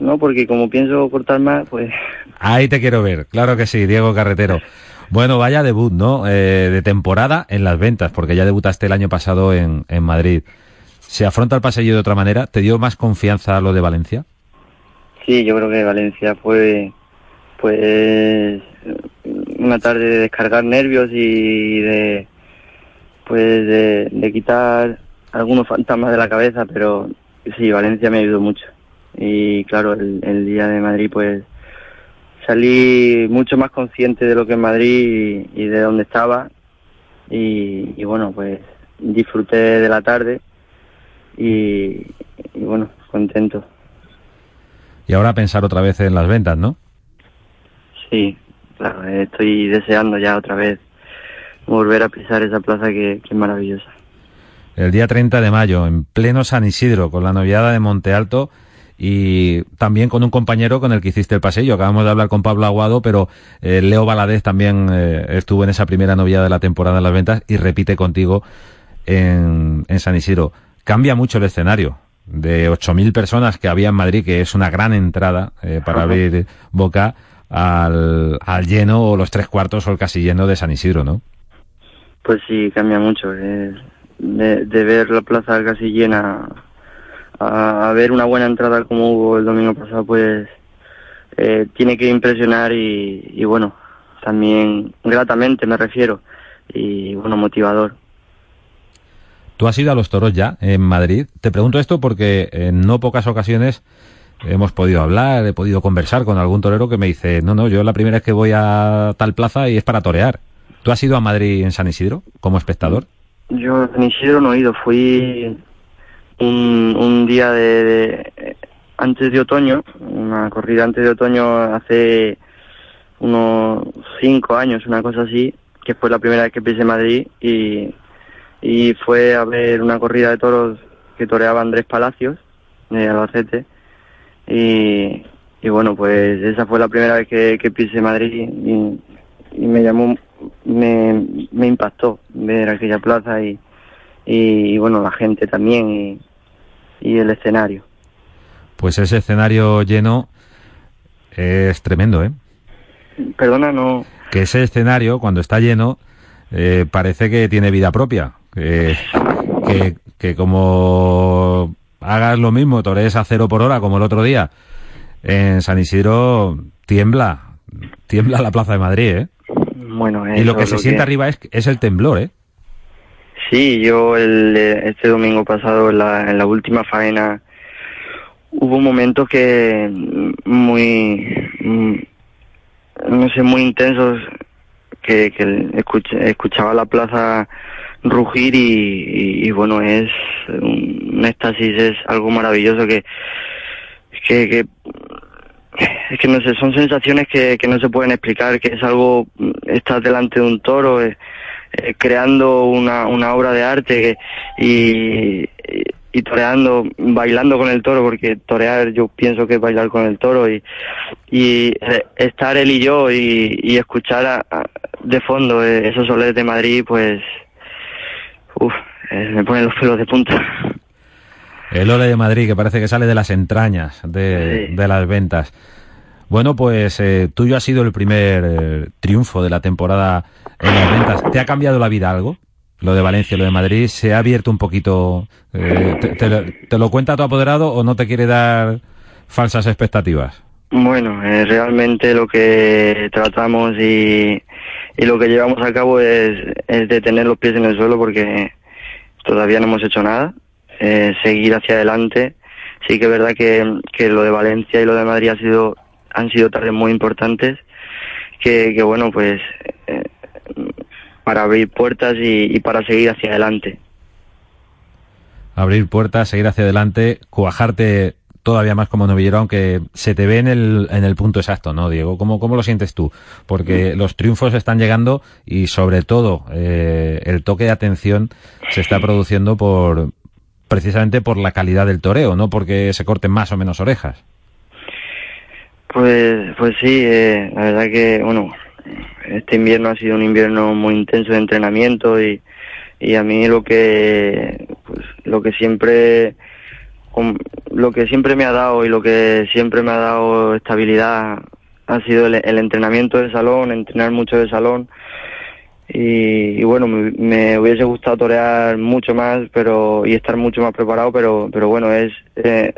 No, porque como pienso cortar más, pues Ahí te quiero ver, claro que sí, Diego Carretero. Bueno, vaya debut, ¿no? Eh, de temporada en las ventas, porque ya debutaste el año pasado en, en Madrid. ¿Se afronta el pasillo de otra manera? ¿Te dio más confianza lo de Valencia? sí, yo creo que Valencia fue, pues, una tarde de descargar nervios y de, pues, de, de quitar algunos fantasmas de la cabeza, pero sí, Valencia me ayudó mucho. Y claro, el, el día de Madrid, pues, salí mucho más consciente de lo que es Madrid y, y de dónde estaba. Y, y bueno, pues, disfruté de la tarde y, y bueno, contento. Y ahora pensar otra vez en las ventas, ¿no? Sí, claro, eh, estoy deseando ya otra vez volver a pisar esa plaza que, que es maravillosa. El día 30 de mayo, en pleno San Isidro, con la noviada de Monte Alto y también con un compañero con el que hiciste el pasillo. Acabamos de hablar con Pablo Aguado, pero eh, Leo Valadez también eh, estuvo en esa primera noviada de la temporada en las ventas y repite contigo en, en San Isidro. Cambia mucho el escenario. De 8.000 personas que había en Madrid, que es una gran entrada eh, para Ajá. abrir boca, al, al lleno o los tres cuartos o el casi lleno de San Isidro, ¿no? Pues sí, cambia mucho. eh, de, de ver la plaza casi llena a, a ver una buena entrada como hubo el domingo pasado, pues eh, tiene que impresionar y, y bueno, también gratamente me refiero y bueno, motivador. Tú has ido a los toros ya en Madrid. Te pregunto esto porque en no pocas ocasiones hemos podido hablar, he podido conversar con algún torero que me dice, no, no, yo la primera vez que voy a tal plaza y es para torear. ¿Tú has ido a Madrid en San Isidro como espectador? Yo en Isidro no he ido, fui un, un día de, antes de otoño, una corrida antes de otoño hace unos cinco años, una cosa así, que fue la primera vez que pisé Madrid y, y fue a ver una corrida de toros que toreaba Andrés Palacios de Albacete y, y bueno, pues esa fue la primera vez que, que pisé Madrid y, y me llamó, me, me impactó ver aquella plaza y, y, y, bueno, la gente también y, y el escenario. Pues ese escenario lleno es tremendo, ¿eh? Perdona, no, Que ese escenario, cuando está lleno, eh, parece que tiene vida propia. Que, que, que como hagas lo mismo, torees a cero por hora como el otro día, en San Isidro tiembla, tiembla la Plaza de Madrid, ¿eh? Bueno, Y lo que se siente arriba es, es el temblor, ¿eh? Sí, yo el, eh, este domingo pasado en la, en la última faena hubo momentos que mm, muy, mm, no sé, muy intensos que, que escuch- escuchaba la plaza rugir y, y- bueno, es un éxtasis, es algo maravilloso que, que, que es que no sé, son sensaciones que, que no se pueden explicar, que es algo, mm, estás delante de un toro, eh, eh, creando una, una obra de arte que- y, y, y toreando, bailando con el toro, porque torear yo pienso que es bailar con el toro y, y eh, estar él y yo y, y escuchar a- a- de fondo eh, esos soles de Madrid, pues, uff, me ponen los pelos de punta. El Ole de Madrid, que parece que sale de las entrañas de, Sí. de las ventas. Bueno, pues eh, tuyo ha sido el primer eh, triunfo de la temporada en las ventas. ¿Te ha cambiado la vida algo? Lo de Valencia, lo de Madrid, ¿se ha abierto un poquito? eh, te, lo- te lo cuenta tu apoderado o no te quiere dar falsas expectativas? Bueno, eh, realmente lo que tratamos y, lo que llevamos a cabo es, de tener los pies en el suelo porque todavía no hemos hecho nada, eh, seguir hacia adelante. Sí que es verdad que lo de Valencia y lo de Madrid ha sido, han sido tardes muy importantes que, que bueno, pues eh, para abrir puertas y, y para seguir hacia adelante. Abrir puertas, seguir hacia adelante, cuajarte todavía más como novillero, aunque se te ve en el, en el punto exacto, ¿no, Diego? ¿Cómo, cómo lo sientes tú? Porque los triunfos están llegando y sobre todo eh, el toque de atención se está produciendo por precisamente por la calidad del toreo, no porque se corten más o menos orejas. Pues, pues sí, eh, la verdad que, bueno, este invierno ha sido un invierno muy intenso de entrenamiento y, y a mí lo que, pues, lo que siempre, lo que siempre me ha dado y lo que siempre me ha dado estabilidad ha sido el, el entrenamiento de salón, entrenar mucho de salón. Y, y bueno, me, me hubiese gustado torear mucho más, pero y estar mucho más preparado, pero, pero bueno, es eh,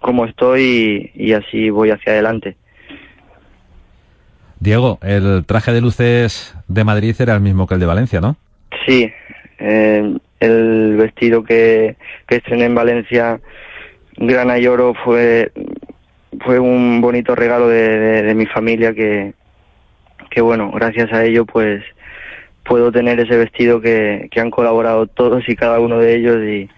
como estoy y, y así voy hacia adelante. Diego, el traje de luces de Madrid era el mismo que el de Valencia, ¿no? Sí, eh, el vestido que, que estrené en Valencia, grana y oro, fue, fue un bonito regalo de, de- de mi familia que, que, bueno, gracias a ello, pues puedo tener ese vestido que, que han colaborado todos y cada uno de ellos y,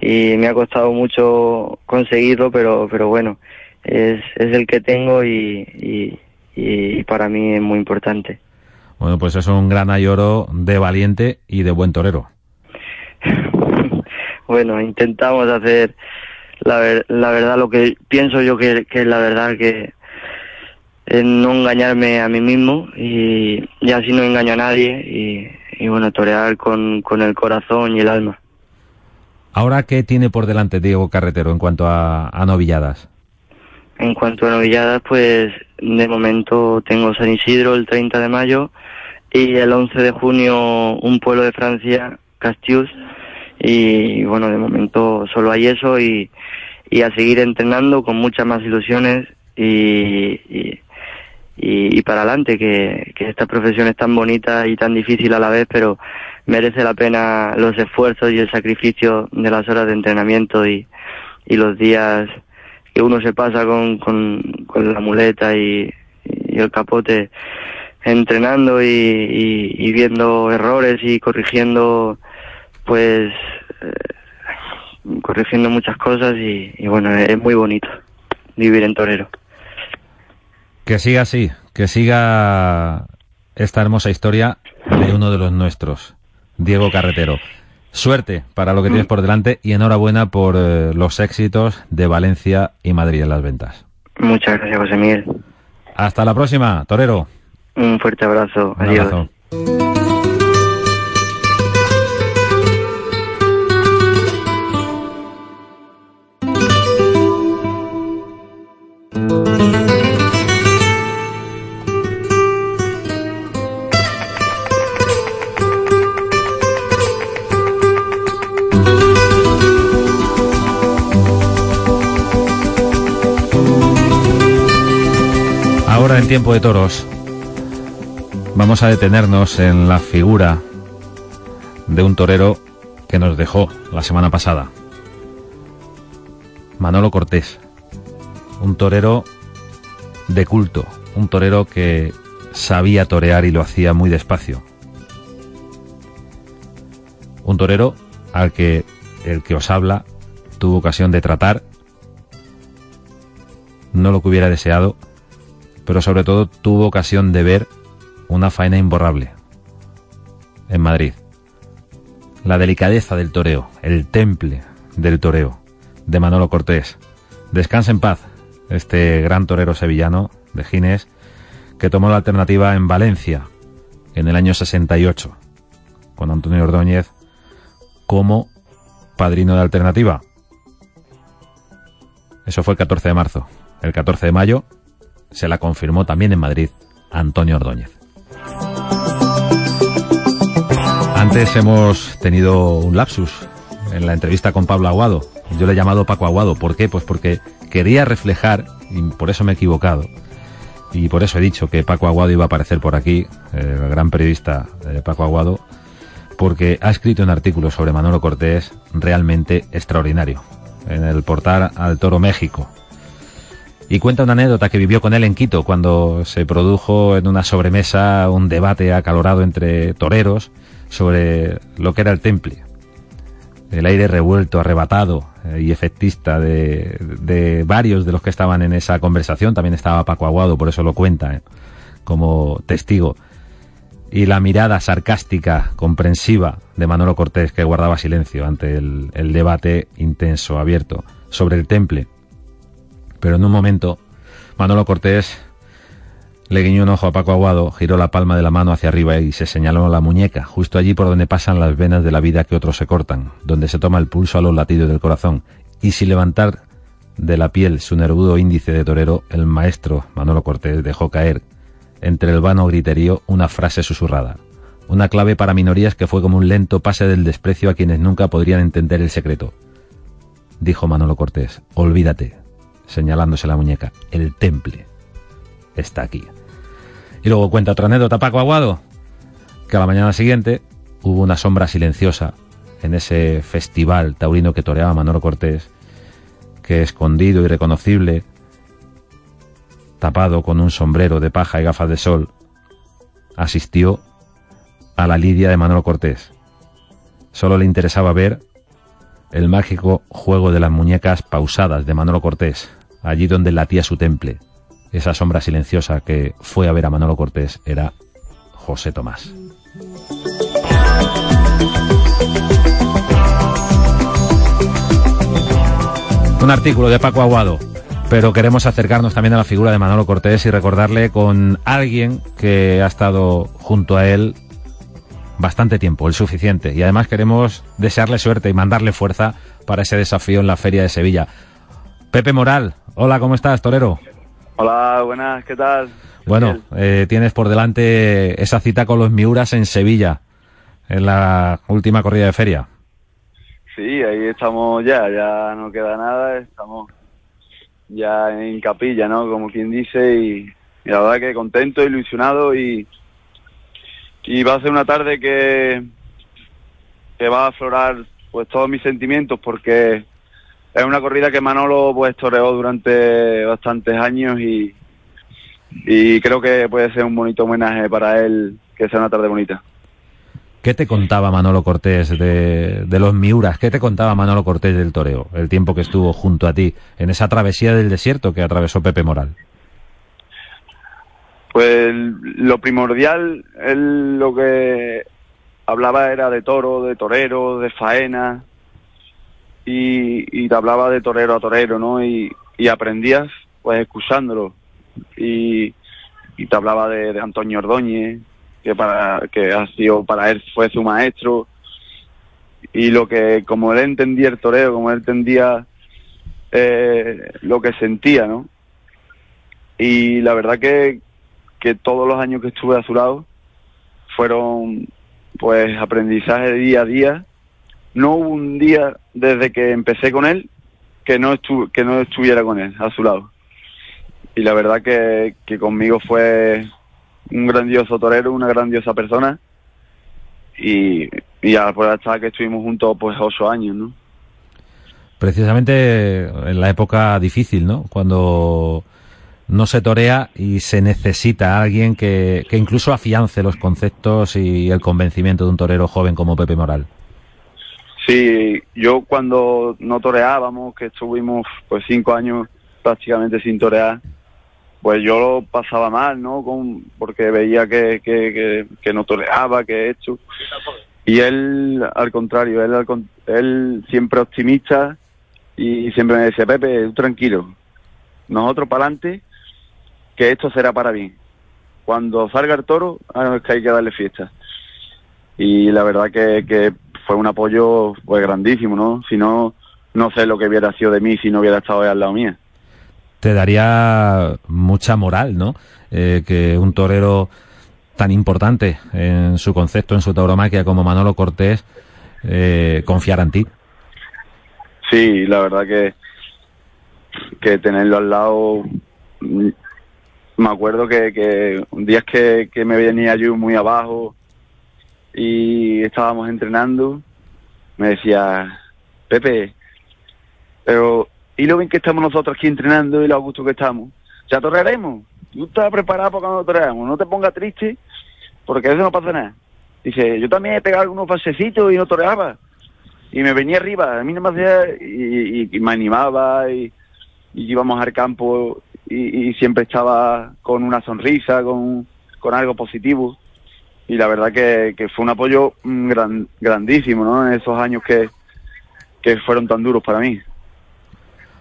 y me ha costado mucho conseguirlo, pero, pero bueno, es, es el que tengo y, y, y para mí es muy importante. Bueno, pues es un gran oro de valiente y de buen torero. bueno, intentamos hacer la, ver- la verdad, lo que pienso yo que, que es la verdad que es no engañarme a mí mismo y, y así no engaño a nadie y, y bueno, torear con, con el corazón y el alma. Ahora, ¿qué tiene por delante Diego Carretero en cuanto a, a novilladas? En cuanto a novilladas, pues de momento tengo San Isidro el 30 de mayo y el 11 de junio un pueblo de Francia, Castius. Y bueno, de momento solo hay eso y, a seguir entrenando con muchas más ilusiones y, y- y para adelante, que, esta profesión es tan bonita y tan difícil a la vez, pero merece la pena los esfuerzos y el sacrificio de las horas de entrenamiento y, los días que uno se pasa con, con, la muleta y, el capote entrenando y, viendo errores y corrigiendo pues eh, corrigiendo muchas cosas y bueno es muy bonito vivir en torero Que siga así, que siga esta hermosa historia de uno de los nuestros, Diego Carretero. Suerte para lo que tienes por delante y enhorabuena por eh, los éxitos de Valencia y Madrid en las ventas. muchas gracias José Miguel Hasta la próxima, Torero. un fuerte abrazo Un adiós abrazo. Tiempo de toros vamos a detenernos en la figura de un torero que nos dejó la semana pasada. Manolo Cortés, un torero de culto, un torero que sabía torear y lo hacía muy despacio. Un torero al que el que os habla tuvo ocasión de tratar, no lo que hubiera deseado, pero sobre todo tuvo ocasión de ver una faena imborrable en Madrid. La delicadeza del toreo, el temple del toreo de Manolo Cortés. Descansa en paz este gran torero sevillano de Gines que tomó la alternativa en Valencia en el año 68 con Antonio Ordóñez como padrino de alternativa. Eso fue el 14 de marzo. El 14 de mayo se la confirmó también en Madrid Antonio Ordóñez. Antes hemos tenido un lapsus en la entrevista con Pablo Aguado. Yo le he llamado Paco Aguado. ¿Por qué? Pues porque quería reflejar, y por eso me he equivocado, y por eso he dicho que Paco Aguado iba a aparecer por aquí, el gran periodista eh, Paco Aguado, porque ha escrito un artículo sobre Manolo Cortés realmente extraordinario, en el portal Al Toro México. Y cuenta una anécdota que vivió con él en Quito, cuando se produjo en una sobremesa un debate acalorado entre toreros sobre lo que era el temple. El aire revuelto, arrebatado eh, y efectista de, de varios de los que estaban en esa conversación. También estaba Paco Aguado, por eso lo cuenta eh, como testigo. Y la mirada sarcástica, comprensiva de Manolo Cortés, que guardaba silencio ante el, el debate intenso, abierto, sobre el temple. Pero en un momento, Manolo Cortés le guiñó un ojo a Paco Aguado, giró la palma de la mano hacia arriba y se señaló la muñeca, justo allí por donde pasan las venas de la vida que otros se cortan, donde se toma el pulso a los latidos del corazón. Y sin levantar de la piel su nervudo índice de torero, el maestro Manolo Cortés dejó caer, entre el vano griterío, una frase susurrada. Una clave para minorías que fue como un lento pase del desprecio a quienes nunca podrían entender el secreto. Dijo Manolo Cortés, olvídate, señalándose la muñeca, el temple está aquí. Y luego cuenta otra anécdota, Paco Aguado, que a la mañana siguiente hubo una sombra silenciosa en ese festival taurino que toreaba Manolo Cortés, que escondido y reconocible, tapado con un sombrero de paja y gafas de sol, asistió a la lidia de Manolo Cortés. Solo le interesaba ver el mágico juego de las muñecas pausadas de Manolo Cortés, allí donde latía su temple, esa sombra silenciosa que fue a ver a Manolo Cortés era José Tomás. Un artículo de Paco Aguado, pero queremos acercarnos también a la figura de Manolo Cortés y recordarle con alguien que ha estado junto a él bastante tiempo, el suficiente. Y además queremos desearle suerte y mandarle fuerza para ese desafío en la Feria de Sevilla. Pepe Moral, hola, ¿cómo estás, torero? Hola, buenas, ¿qué tal? Bueno, eh, tienes por delante esa cita con los Miuras en Sevilla, en la última corrida de feria. Sí, ahí estamos ya, ya no queda nada, estamos ya en capilla, ¿no? Como quien dice, y, y la verdad que contento, ilusionado y, y va a ser una tarde que, que va a aflorar pues todos mis sentimientos porque es una corrida que Manolo pues toreó durante bastantes años y, y creo que puede ser un bonito homenaje para él que sea una tarde bonita. ¿Qué te contaba Manolo Cortés de, de los Miuras? ¿Qué te contaba Manolo Cortés del toreo? El tiempo que estuvo junto a ti en esa travesía del desierto que atravesó Pepe Moral. Pues lo primordial, él lo que hablaba era de toro, de torero, de faena, y, te hablaba de torero a torero, ¿no? Y, y aprendías pues escuchándolo. Y, te hablaba de, Antonio Ordóñez, que para que ha sido para él fue su maestro y lo que como él entendía el toreo como él entendía eh, lo que sentía no y la verdad que que todos los años que estuve a su lado fueron pues aprendizaje día a día no hubo un día desde que empecé con él que no que no estuviera con él a su lado y la verdad que, conmigo fue un grandioso torero, una grandiosa persona y, y a que estuvimos juntos pues ocho años, ¿no? Precisamente en la época difícil, ¿no? Cuando no se torea y se necesita a alguien que, que incluso afiance los conceptos y el convencimiento de un torero joven como Pepe Moral. Sí, yo cuando no toreábamos, que estuvimos pues cinco años prácticamente sin torear, pues yo lo pasaba mal, ¿no? Con, porque veía que, que, que, no toreaba, que esto. Y él, al contrario, él, él siempre optimista y siempre me decía, Pepe, tranquilo, nosotros para adelante, que esto será para bien. Cuando salga el toro, ah, es que hay que darle fiesta. Y la verdad que, que fue un apoyo pues grandísimo, ¿no? Si no, no sé lo que hubiera sido de mí si no hubiera estado él al lado mía. Te daría mucha moral, ¿no? Eh, que un torero tan importante en su concepto, en su tauromaquia como Manolo Cortés, eh, confiara en ti. Sí, la verdad que, que tenerlo al lado, mm, me acuerdo que, que un día que, que me venía yo muy abajo y estábamos entrenando, me decía, Pepe, pero ¿y lo bien que estamos nosotros aquí entrenando y lo a gusto que estamos? Ya torrearemos, tú estás preparado para cuando torreamos, no te pongas triste porque eso no pasa nada. Dice, yo también he pegado algunos pasecitos y no toreaba y me venía arriba, a mí no me hacía y, me animaba y, y íbamos al campo y siempre estaba con una sonrisa, con, con algo positivo y la verdad que, fue un apoyo mm, gran- grandísimo ¿no? en esos años que, que fueron tan duros para mí.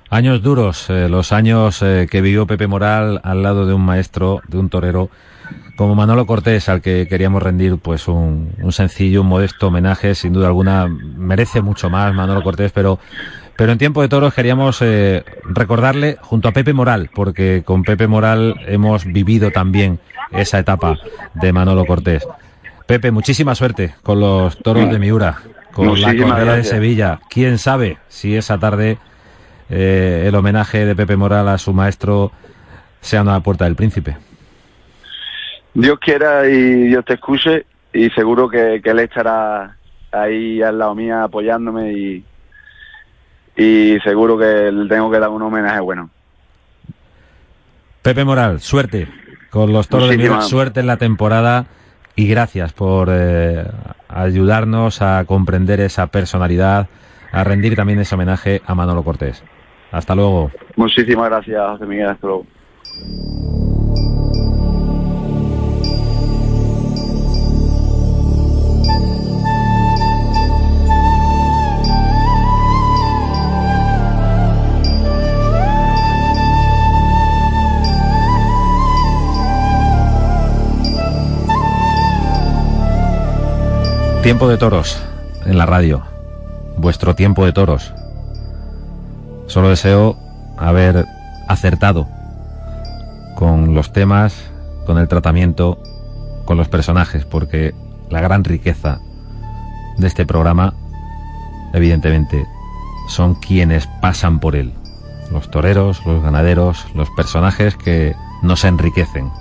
Años duros, eh, los años eh, que vivió Pepe Moral al lado de un maestro, de un torero como Manolo Cortés, al que queríamos rendir pues un, un sencillo, un modesto homenaje, sin duda alguna merece mucho más Manolo Cortés, pero pero en tiempo de toros queríamos eh, recordarle junto a Pepe Moral, porque con Pepe Moral hemos vivido también esa etapa de Manolo Cortés. Pepe, muchísima suerte con los toros de Miura, con la corrida de. Sevilla. Quién sabe si esa tarde eh, el homenaje de Pepe Moral a su maestro sea una puerta del príncipe. Dios quiera y Dios te escuche y seguro que, que él estará ahí al lado mía apoyándome y, y seguro que le tengo que dar un homenaje bueno. Pepe Moral, suerte con los toros de Muchísimas. suerte en la temporada y gracias por eh, ayudarnos a comprender esa personalidad, a rendir también ese homenaje a Manolo Cortés. Hasta luego. Muchísimas gracias, José Miguel. Hasta luego. Tiempo de toros en la radio. Vuestro tiempo de toros. Solo deseo haber acertado con los temas, con el tratamiento, con los personajes, porque la gran riqueza de este programa, evidentemente, son quienes pasan por él. Los toreros, los ganaderos, los personajes que nos enriquecen.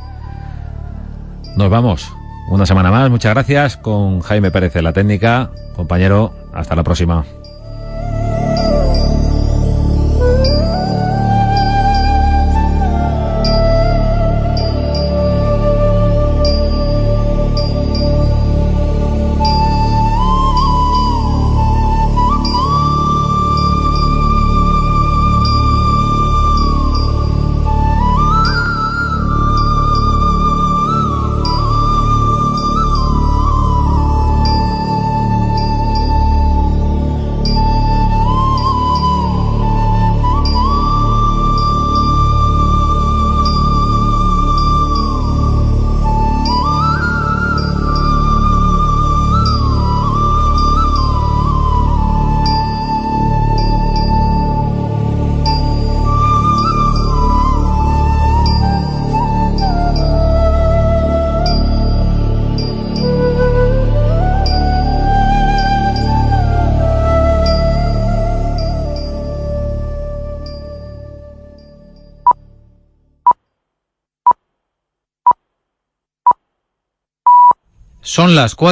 Nos vamos. Una semana más. Muchas gracias con Jaime Pérez de la técnica. Compañero, hasta la próxima. Las cuatro.